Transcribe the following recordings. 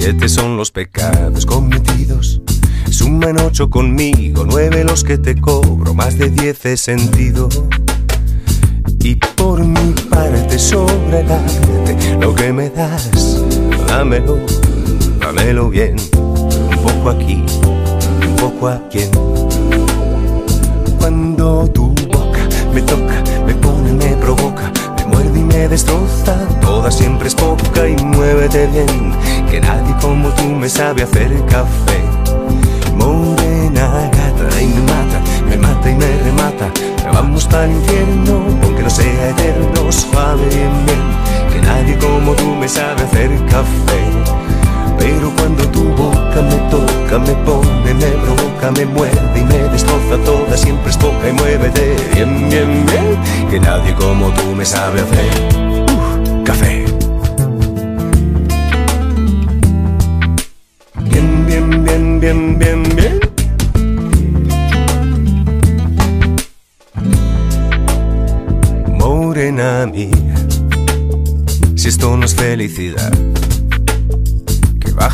Siete son los pecados cometidos. Suman ocho conmigo, nueve los que te cobro, más de diez he sentido. Y por mi parte sobre el arte, lo que me das, dámelo, dámelo bien, un poco aquí, un poco aquí. Cuando tu boca me toca, me destroza, toda siempre es poca y muévete bien, que nadie como tú me sabe hacer café. Morena gata y me mata, me mata y me remata. Vamos para el infierno, aunque no sea eterno, suave bien, bien, que nadie como tú me sabe hacer café. Pero cuando tu boca me toca, me pone, me provoca, me muerde y me destroza toda, siempre es poca y muévete bien, bien, bien, que nadie como tú me sabe hacer café. Bien, bien, bien, bien, bien, bien. Morena mía, si esto no es felicidad,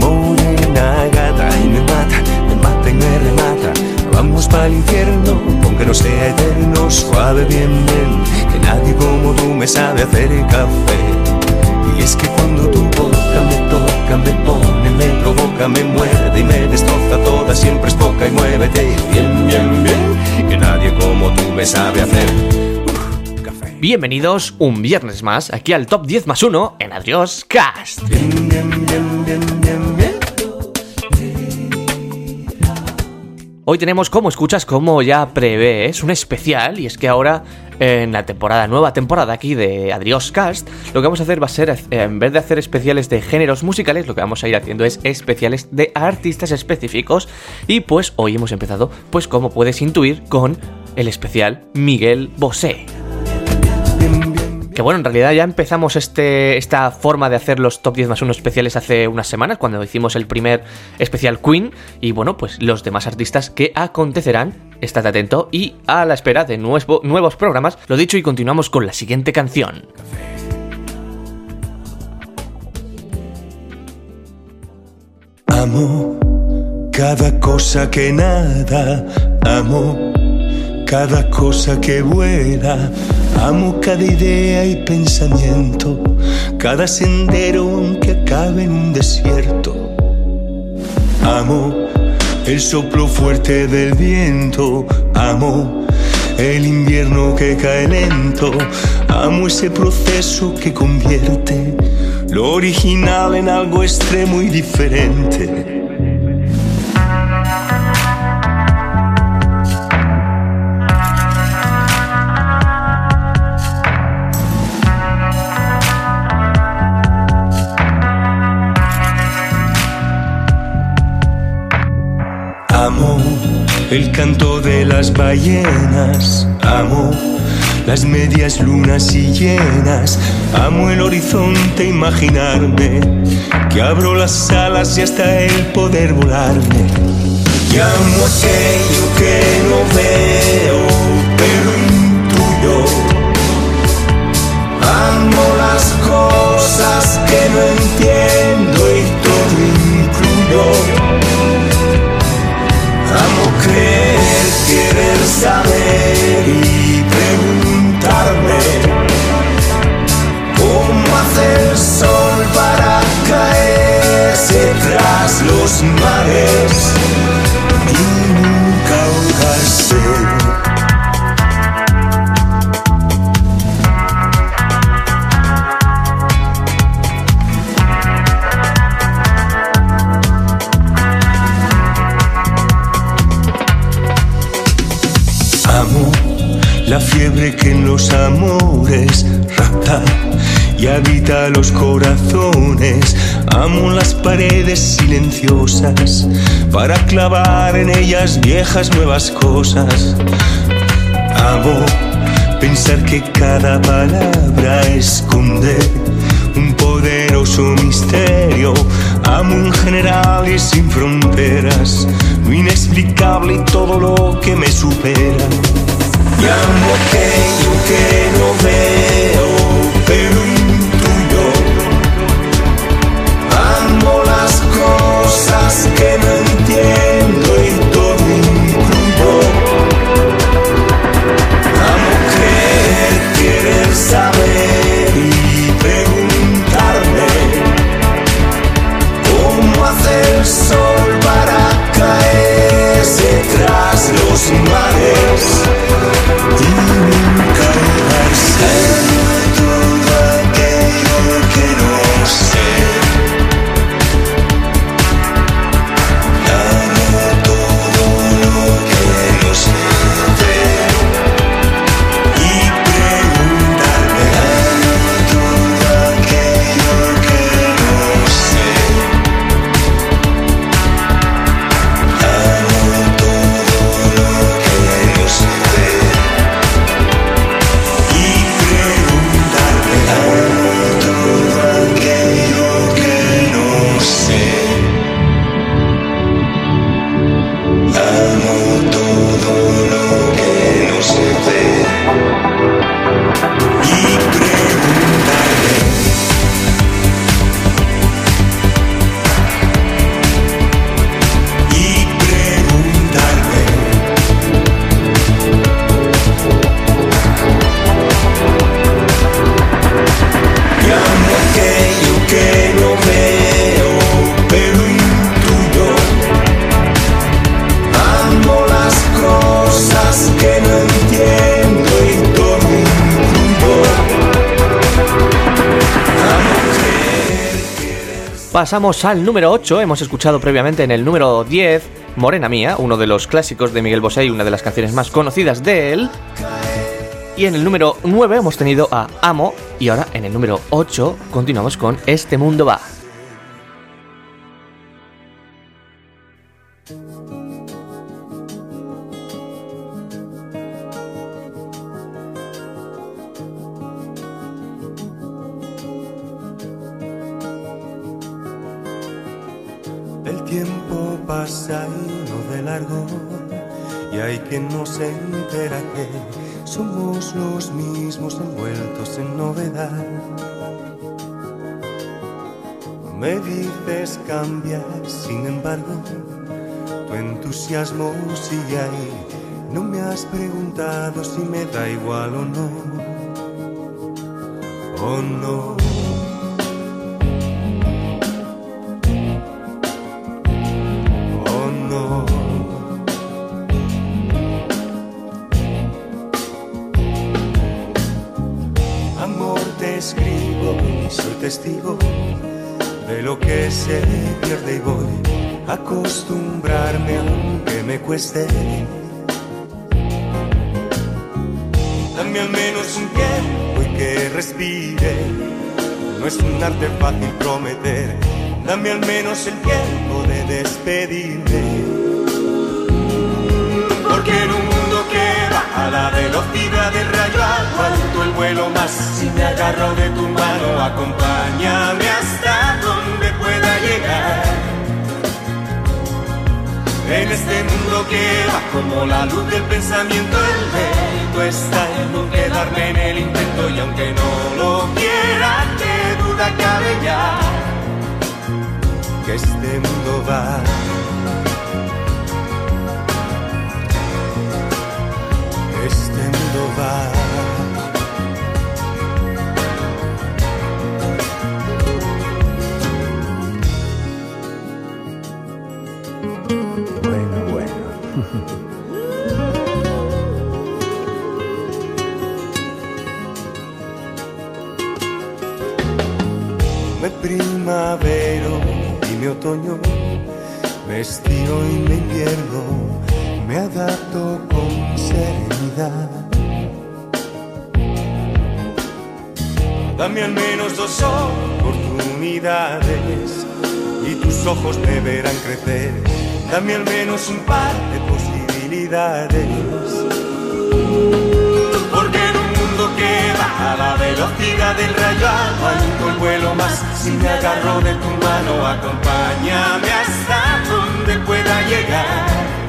Morena gata y me mata, me mata y me remata. Vamos para el infierno, aunque no sea eterno, suave bien, bien, que nadie como tú me sabe hacer café. Y es que cuando tu boca me toca, me pone, me provoca, me muerde y me destroza toda, siempre es poca y muévete bien, bien, bien, que nadie como tú me sabe hacer. Bienvenidos un viernes más aquí al Top 10 más 1 en Adiós Cast. Bien, bien, bien, Hoy tenemos, como escuchas, como ya prevés, un especial y es que ahora en la temporada, nueva temporada aquí de Adiós Cast, lo que vamos a hacer va a ser, eh, en vez de hacer especiales de géneros musicales, lo que vamos a ir haciendo es especiales de artistas específicos. Y pues hoy hemos empezado, pues como puedes intuir, con el especial Miguel Bosé. Bueno, en realidad ya empezamos este, esta forma de hacer los top 10 más 1 especiales hace unas semanas, cuando hicimos el primer especial Queen. Y bueno, pues los demás artistas que acontecerán, estad atento y a la espera de nuevo- nuevos programas. Lo dicho, y continuamos con la siguiente canción. Amo cada cosa que nada, amo cada cosa que vuela, amo cada idea y pensamiento, cada sendero aunque acabe en un desierto. Amo el soplo fuerte del viento, amo el invierno que cae lento, amo ese proceso que convierte lo original en algo extremo y diferente. El canto de las ballenas, amo las medias lunas y llenas. Amo el horizonte, imaginarme que abro las alas y hasta el poder volarme. Y amo aquello que no veo, pero intuyo. Amo las cosas que no entiendo y todo incluyo. Para clavar en ellas viejas nuevas cosas. Amo pensar que cada palabra esconde un poderoso misterio. Amo en general y sin fronteras, lo inexplicable y todo lo que me supera. Y amo aquello que no veo, pero Pasamos al número 8, hemos escuchado previamente en el número 10 Morena Mía, uno de los clásicos de Miguel Bosé y una de las canciones más conocidas de él. Y en el número 9 hemos tenido a Amo y ahora en el número 8 continuamos con Este Mundo Va. Quien no se entera que somos los mismos envueltos en novedad. Me dices cambiar, sin embargo, tu entusiasmo sigue ahí. No me has preguntado si me da igual o no. O no. Escribo y soy testigo de lo que se pierde y voy a acostumbrarme aunque me cueste. Dame al menos un tiempo y que respire. No es un arte fácil prometer. Dame al menos el tiempo de despedirme. Porque en la velocidad del rayo, aguanto el vuelo más. Si me agarro de tu mano, acompáñame hasta donde pueda llegar. En este mundo que va como la luz del pensamiento, el mérito está en no quedarme en el intento y aunque no lo quiera, qué duda cabe ya que este mundo va Bueno, bueno. Me primavero y mi otoño, me estiro y me invierno, me adapto con serenidad. Dame al menos dos oportunidades y tus ojos me verán crecer. Dame al menos un par de posibilidades. Porque en un mundo que va a la velocidad del rayo aguanto el vuelo más. Si me agarro de tu mano, acompáñame hasta donde pueda llegar.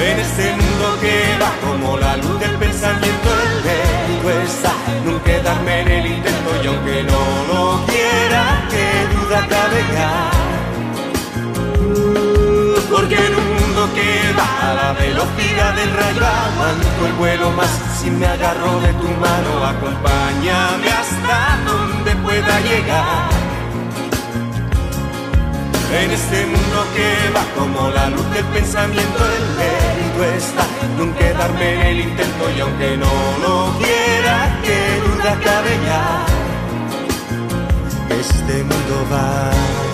En este mundo que va como la luz del pensamiento, el mérito está no quedarme en el intento y aunque no lo quiera, qué duda cabe ya. Porque en un mundo que va a la velocidad del rayo, aguanto el vuelo más. Si me agarro de tu mano, acompáñame hasta donde pueda llegar. En este mundo que va como la luz del pensamiento, el mérito está no quedarme en el intento y aunque no lo quiera, qué duda cabe ya. Este mundo va.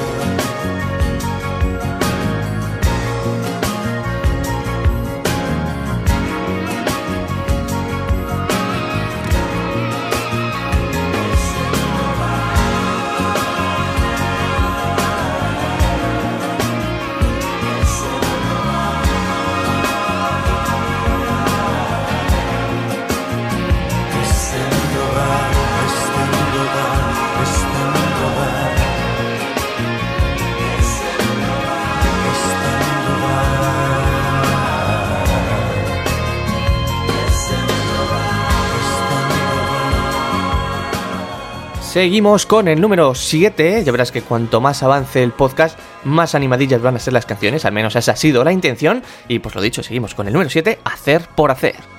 Seguimos con el número 7. Ya verás que cuanto más avance el podcast, más animadillas van a ser las canciones. Al menos esa ha sido la intención. Y pues lo dicho, seguimos con el número 7, hacer por hacer.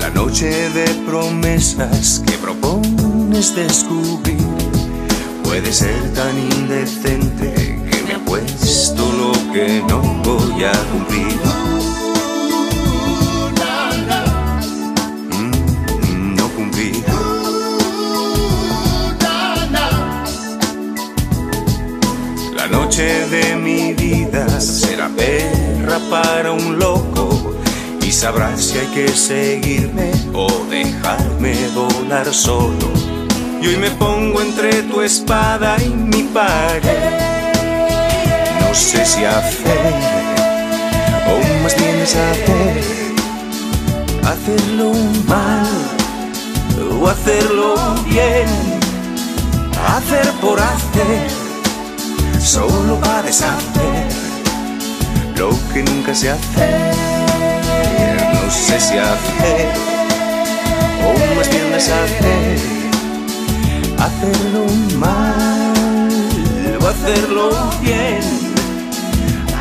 La noche de promesas que propones descubrir puede ser tan indecente que me apuesto lo que no voy a cumplir. Mm, No cumplir. La noche de mi vida será perra para un loco sabrás si hay que seguirme o dejarme volar solo. Y hoy me pongo entre tu espada y mi pared. No sé si hacer o más bien hacer, hacerlo mal o hacerlo bien, hacer por hacer solo para deshacer lo que nunca se hace. Sé si hacer o más bien deshacer, hacerlo mal o hacerlo bien,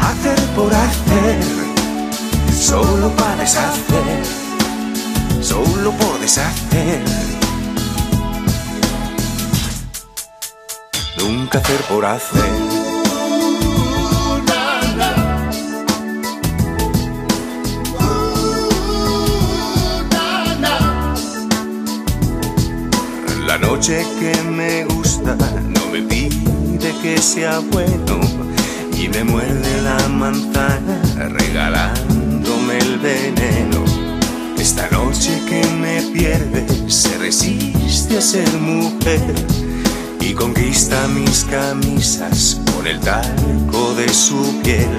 hacer por hacer, solo para deshacer, solo por deshacer. nunca hacer por hacer. Noche que me gusta no me pide que sea bueno y me muerde la manzana regalándome el veneno. Esta noche que me pierde se resiste a ser mujer y conquista mis camisas con el talco de su piel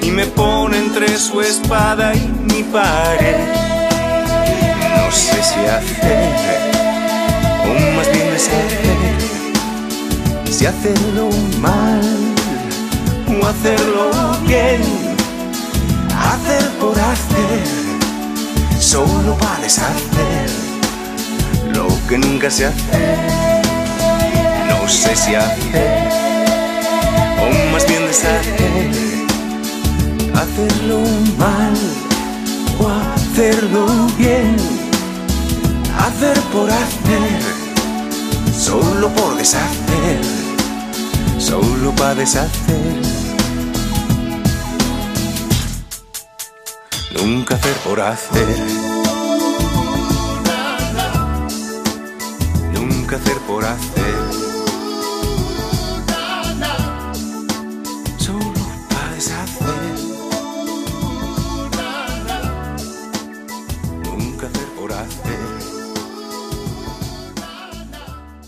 y me pone entre su espada y mi pared. No sé si hacer o más bien deshacer, si hacerlo mal o hacerlo bien, hacer por hacer, solo para deshacer lo que nunca se hace. No sé si hacer o más bien deshacer, hacerlo mal o hacerlo bien, hacer por hacer, solo por deshacer, solo para deshacer. Nunca hacer por hacer. Nunca hacer por hacer.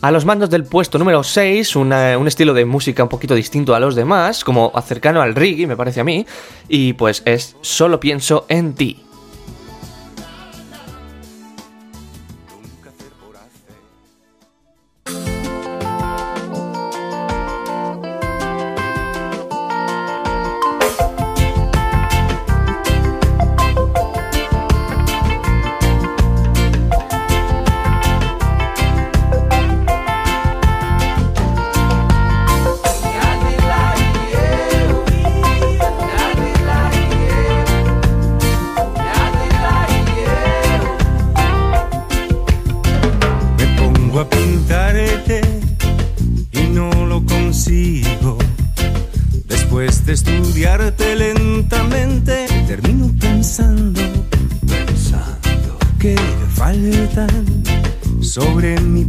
A los mandos del puesto número 6, un estilo de música un poquito distinto a los demás, como cercano al reggae, me parece a mí, y pues es Solo pienso en ti.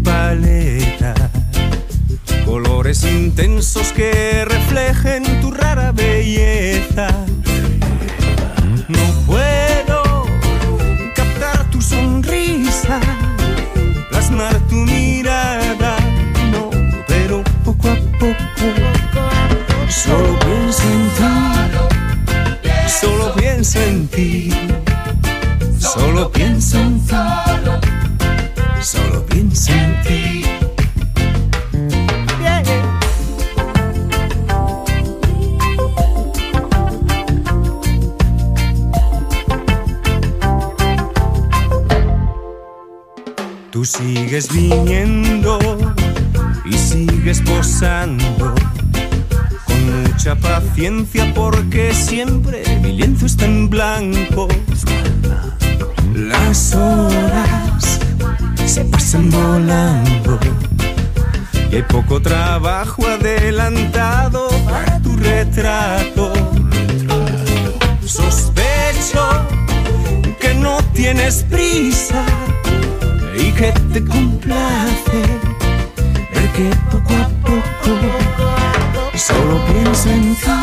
paleta. Colores intensos que reflejen tu rara belleza. No puedo captar tu sonrisa, plasmar tu mirada. No, pero poco a poco, solo pienso en ti. Solo pienso en ti. Solo pienso en ti. porque siempre mi lienzo está en blanco. Las horas se pasan volando y hay poco trabajo adelantado para tu retrato. Sospecho que no tienes prisa y que te complace ver que poco a poco solo pienso en ti.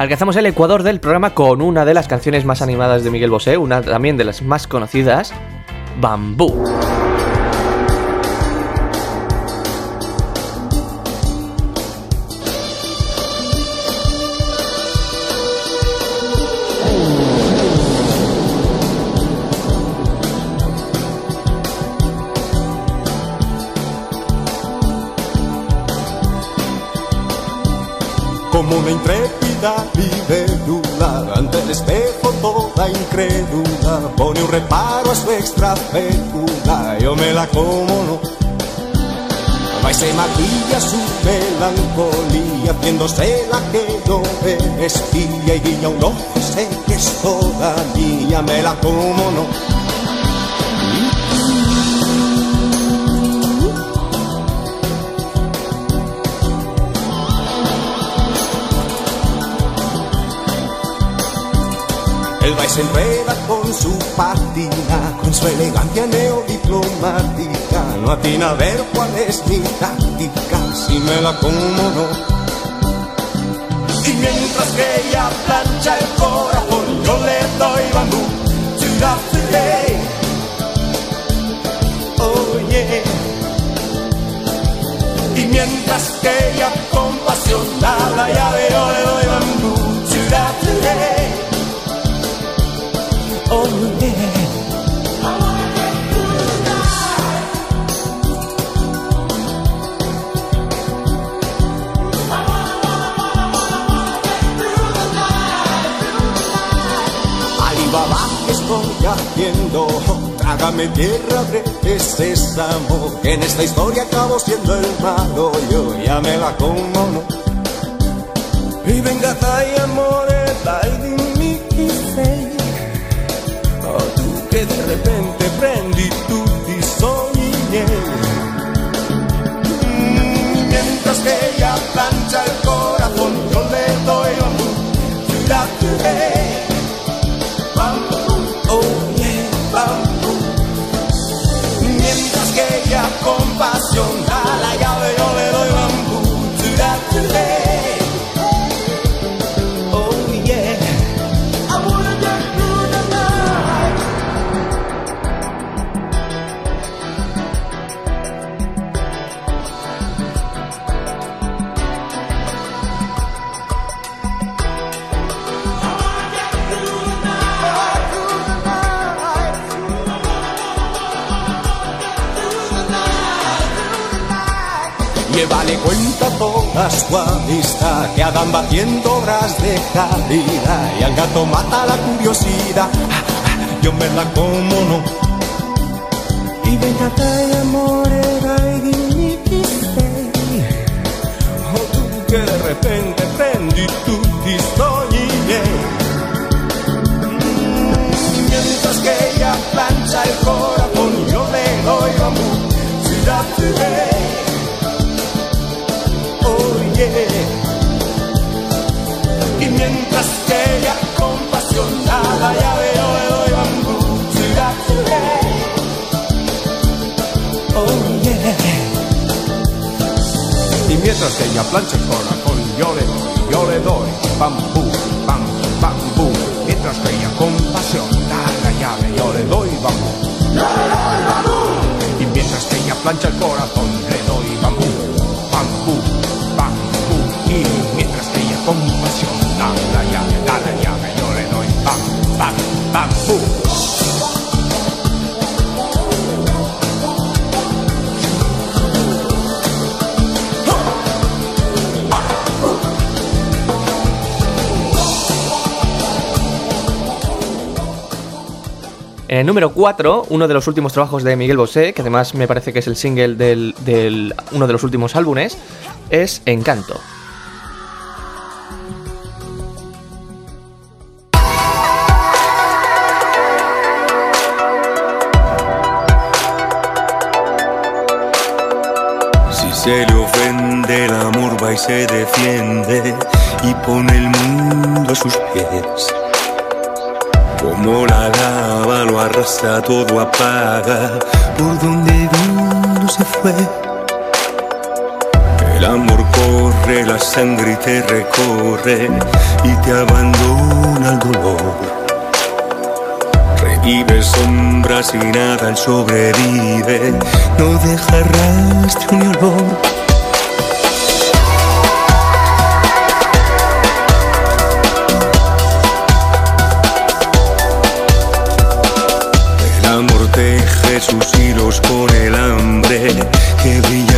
Alcanzamos el ecuador del programa con una de las canciones más animadas de Miguel Bosé, una también de las más conocidas, Bambú. Como libélula ante el espejo toda incrédula. Pone un reparo a su extra fécula yo me la como no Va y se maquilla su melancolía haciéndose la que no ve espía y guiña un ojo y sé que es toda mía me la como no El y se enreda con su patina, con su elegancia neodiplomática. No atina a ver cuál es mi táctica, si me la como no. Y mientras que ella plancha el corazón, yo le doy bambú. Ciudad today. Oh yeah. Y mientras que ella con pasión da la llave, yo le doy Trágame tierra de sésamo Que en esta historia acabo siendo el malo. Yo ya me la como no Y venga dai amore di repente prendi tutti i Mientras que ella plancha el corazón Yo le doy bambú Ciudad Llévale cuenta a toda su amistad Que andan batiendo obras de calidad Y al gato mata la curiosidad. Yo me la como no Y venga amore dai dimmi chi sei Oh tu che de repente prendi tutti i sogni miei Mientras que ella plancha el corazón Yo le doy bambú Ciudad Y mientras ella plancha el corazón, yo le doy, yo le doy bambú, bambú, bambú. Mientras que ella con pasión da la llave, yo le doy bambú. Y mientras que ella plancha el corazón, le doy bambú, bambú, bambú. Y mientras que ella con pasión da la llave, da la llave, El número 4, uno de los últimos trabajos de Miguel Bosé, que además me parece que es el single del, del uno de los últimos álbumes, es Encanto. Si se le ofende, el amor va y se defiende y pone el mundo a sus pies. Como la lo arrasa, todo apaga. Por donde vino se fue. El amor corre, la sangre te recorre y te abandona el dolor. Revive sombras y nada, él sobrevive. No deja rastro ni olor. Sus hilos con el hambre. Que brillan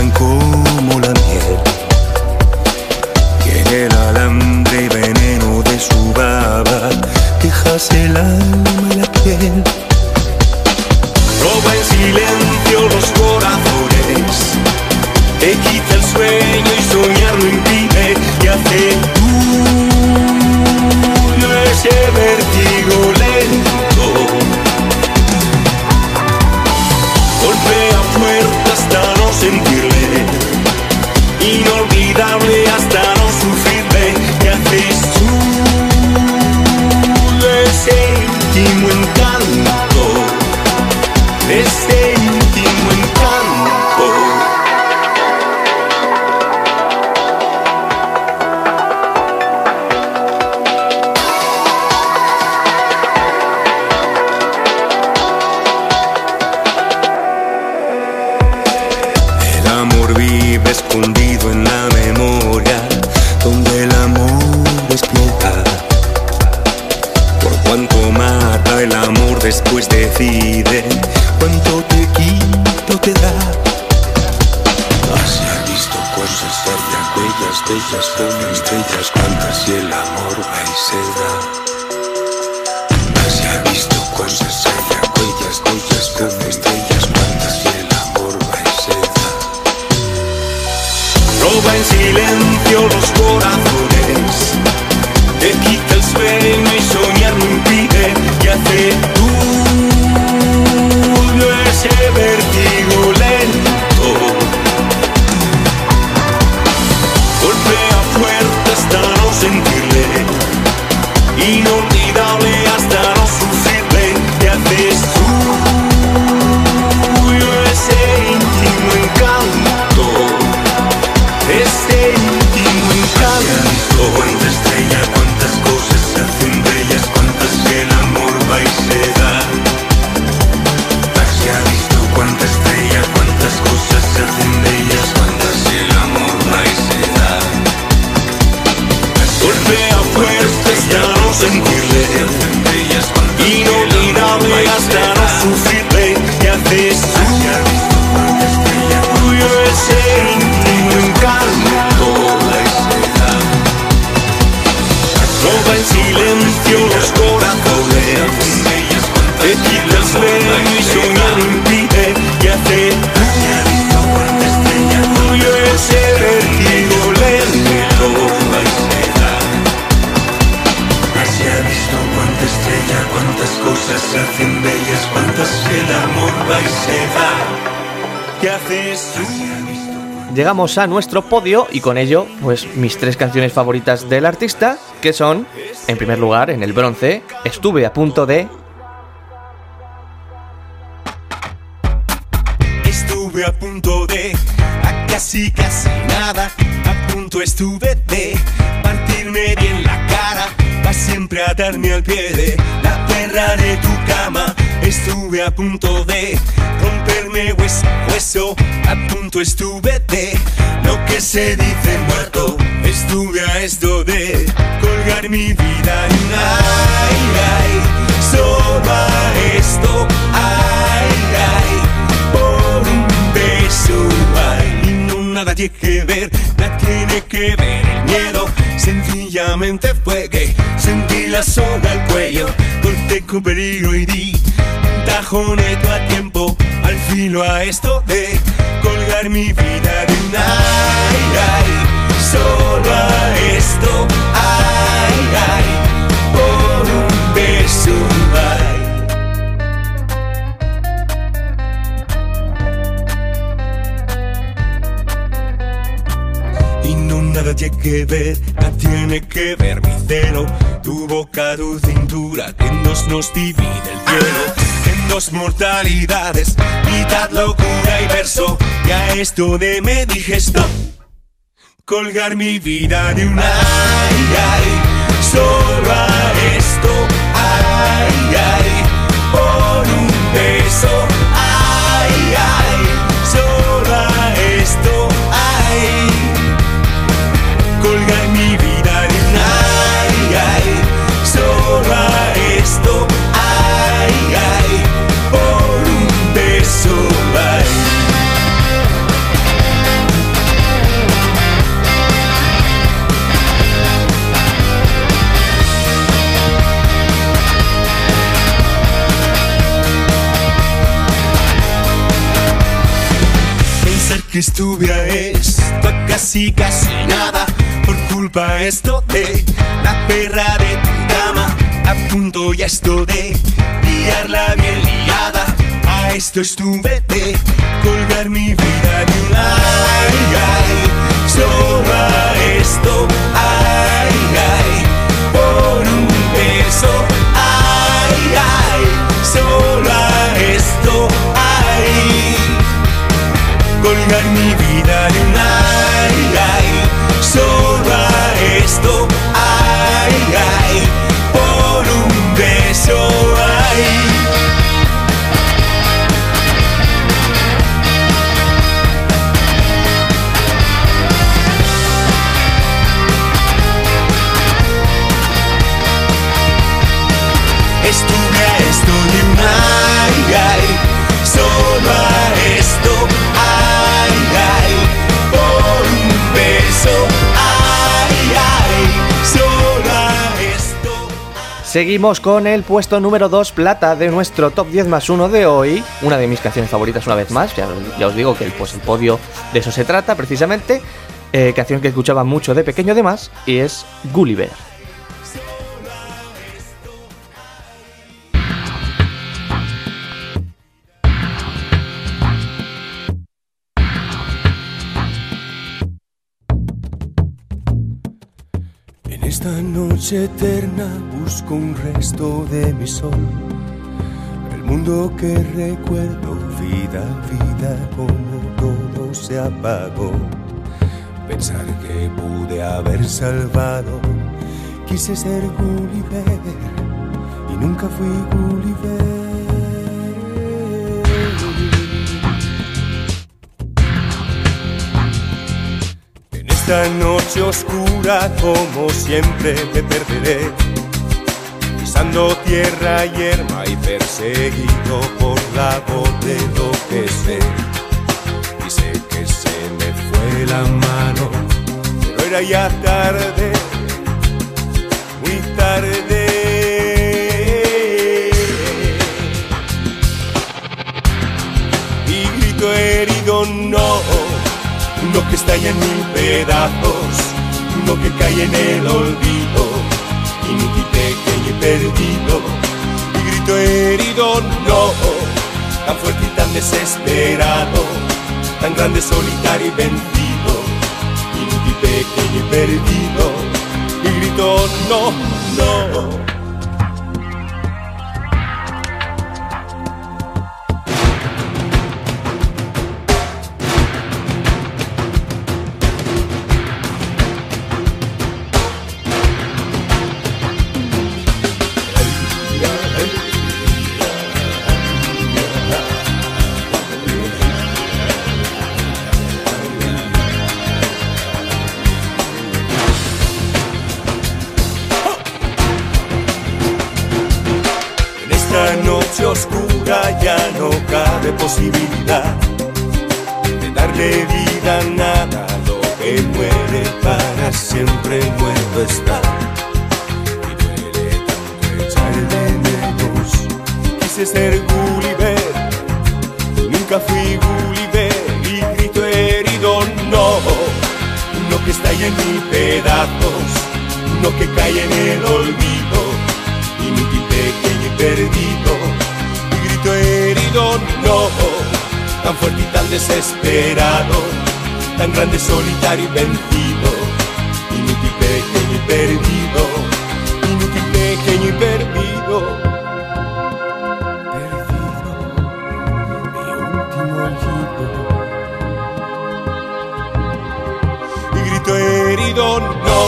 el amor va y se da. ¿Qué haces tú? Llegamos a nuestro podio y con ello, pues mis tres canciones favoritas del artista, que son, en primer lugar, en el bronce, estuve a punto de Estuve a punto de, a casi casi nada, a punto estuve de partirme bien la cara, va siempre a darme al pie de la perra de tu cama. Estuve a punto de romperme hueso, hueso, a punto estuve de lo que se dice muerto. Estuve a esto de colgar mi vida en ay, ay, solo esto, ay, ay por un beso ay, y no nada tiene que ver, nada tiene que ver el miedo sencillamente fue que sentí la soga al cuello corté con peligro y di tajoneto a tiempo al filo a esto de colgar mi vida de un ay ay solo a esto ay ay por un beso ay nada tiene que ver, nada tiene que ver mi celo. Tu boca, tu cintura, que nos nos divide el cielo. Dos mortalidades, mitad locura y verso. Y a esto de me dije. Colgar mi vida de un ay, ay, solo a esto, ay, ay, Pensar que estuve a esto a casi casi nada Por culpa esto de la perra de tu dama A punto ya esto de liarla bien liada A esto estuve de colgar mi vida de un ay, ay. Solo esto, ay, ay. Por un beso, colgar mi vida de Seguimos con el puesto número 2 plata de nuestro top 10 más 1 de hoy. Una de mis canciones favoritas una vez más. Ya, os digo que el, pues, el podio de eso se trata precisamente. Eh, canción que escuchaba mucho de pequeño además. Y es Gulliver. Esta noche eterna busco un resto de mi sol. El mundo que recuerdo, vida, vida, como todo se apagó. Pensar que pude haber salvado. Quise ser Gulliver y nunca fui Gulliver. Esta noche oscura, como siempre, me perderé. Pisando tierra yerma y perseguido por la voz de lo que sé. Y sé que se me fue la mano, pero era ya tarde, muy tarde. Y grito herido, no uno que estalla en mil pedazos, uno que cae en el olvido, inútil, pequeño y perdido, y grito herido, no, tan fuerte y tan desesperado, tan grande, solitario y vencido, inútil, pequeño y perdido, y grito no, no. Grande, solitario y vencido, perdido, pequeño y perdido. Perdido, mi último olvido. Y grito herido, no,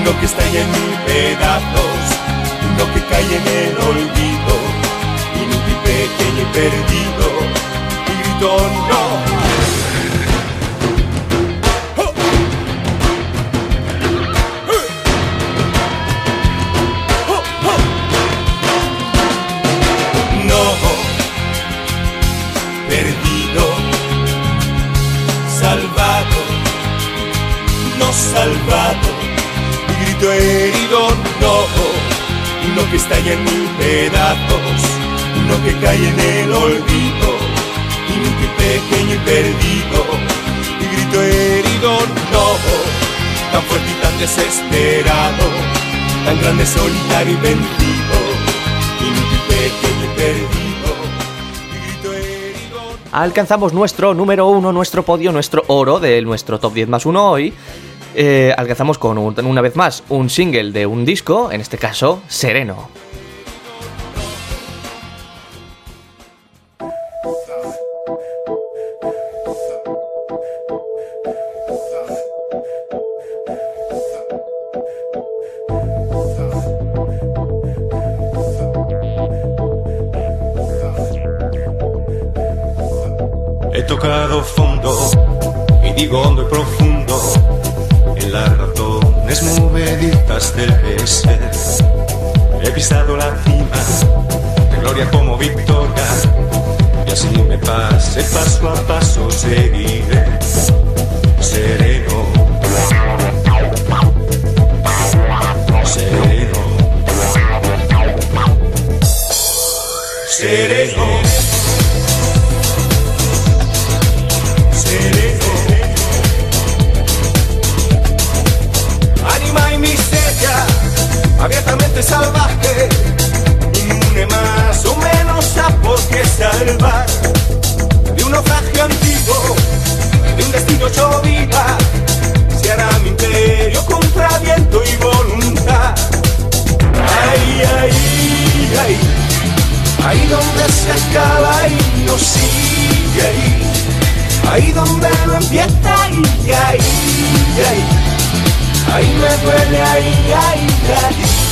uno que está ya en mil pedazos, uno que cae en el olvido, inútil, pequeño y perdido. Y grito. No, que cae en el olvido, inútil, pequeño y perdido, y grito herido, no, tan fuerte y tan desesperado, tan grande, solitario y vencido, inútil, pequeño y perdido, y. Alcanzamos nuestro número uno, nuestro podio, nuestro oro de nuestro top 10 más uno hoy. Eh, alcanzamos con un- una vez más un single de un disco, en este caso, Sereno. Razones moveditas del ser. He pisado la cima de gloria como victoria y así me pase paso a paso seguiré. Sereno. Sereno. sereno. Abiertamente salvaje, inmune más o menos a por qué salvar. De un naufragio antiguo, de un destino hecho viva, se hará mi imperio contra viento y voluntad. Ay, ay, ay, ahí donde se acaba y no sigue ahí. Ahí donde no empieza y ahí, ahí, ahí me duele, ahí, ahí, ahí.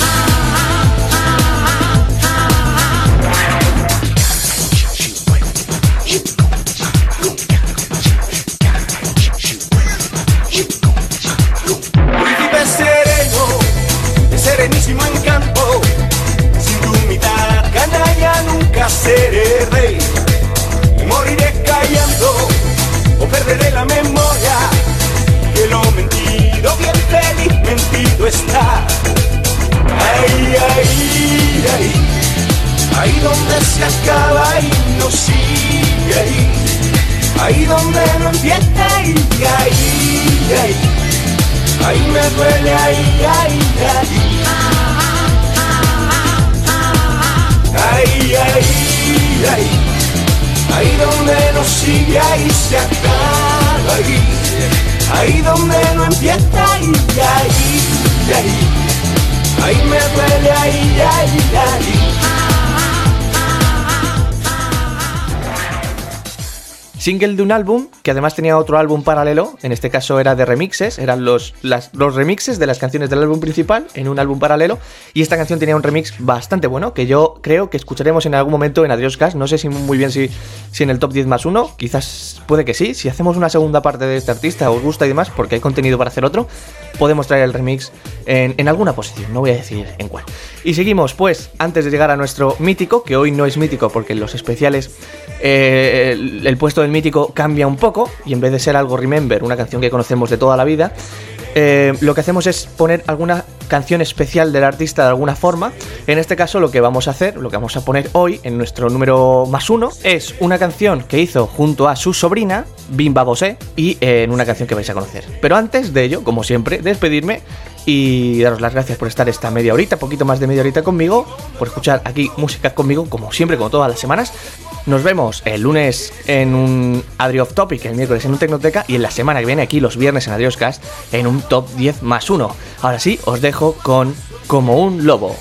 Single de un álbum que además tenía otro álbum paralelo, en este caso era de remixes, eran los, los remixes de las canciones del álbum principal en un álbum paralelo, y esta canción tenía un remix bastante bueno que yo creo que escucharemos en algún momento en Adiós Gas, no sé si muy bien si, si en el top 10 más uno, quizás puede que sí, si hacemos una segunda parte de este artista, os gusta y demás, porque hay contenido para hacer otro, podemos traer el remix en, en alguna posición, no voy a decir en cuál. Y seguimos, pues, antes de llegar a nuestro mítico, que hoy no es mítico porque en los especiales eh, el, el puesto del mítico cambia un poco y en vez de ser algo Remember, una canción que conocemos de toda la vida, eh, lo que hacemos es poner alguna canción especial del artista de alguna forma. En este caso lo que vamos a hacer, lo que vamos a poner hoy en nuestro número más uno, es una canción que hizo junto a su sobrina, Bimba Bosé, y eh, en una canción que vais a conocer. Pero antes de ello, como siempre, despedirme y daros las gracias por estar esta media horita, poquito más de media horita conmigo, por escuchar aquí música conmigo, como siempre, como todas las semanas. Nos vemos el lunes en un Adri Topic, el miércoles en un Tecnoteca y en la semana que viene aquí, los viernes en Adioscast, en un Top 10 más 1. Ahora sí, os dejo con Como un Lobo.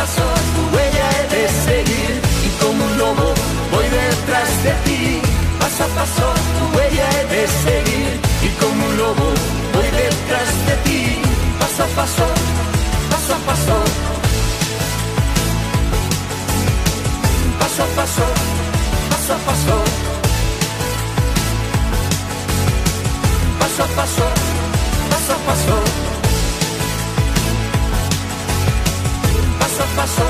Paso a paso tu huella he de seguir y como un lobo voy detrás de ti. Paso a paso tu huella he de seguir y como un lobo voy detrás de ti. Paso a paso, paso a paso. Paso a paso, paso a paso. Paso a paso, paso a paso. Paso a paso,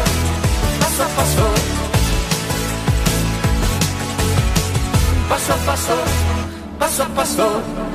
paso a paso. Paso a paso, paso a paso.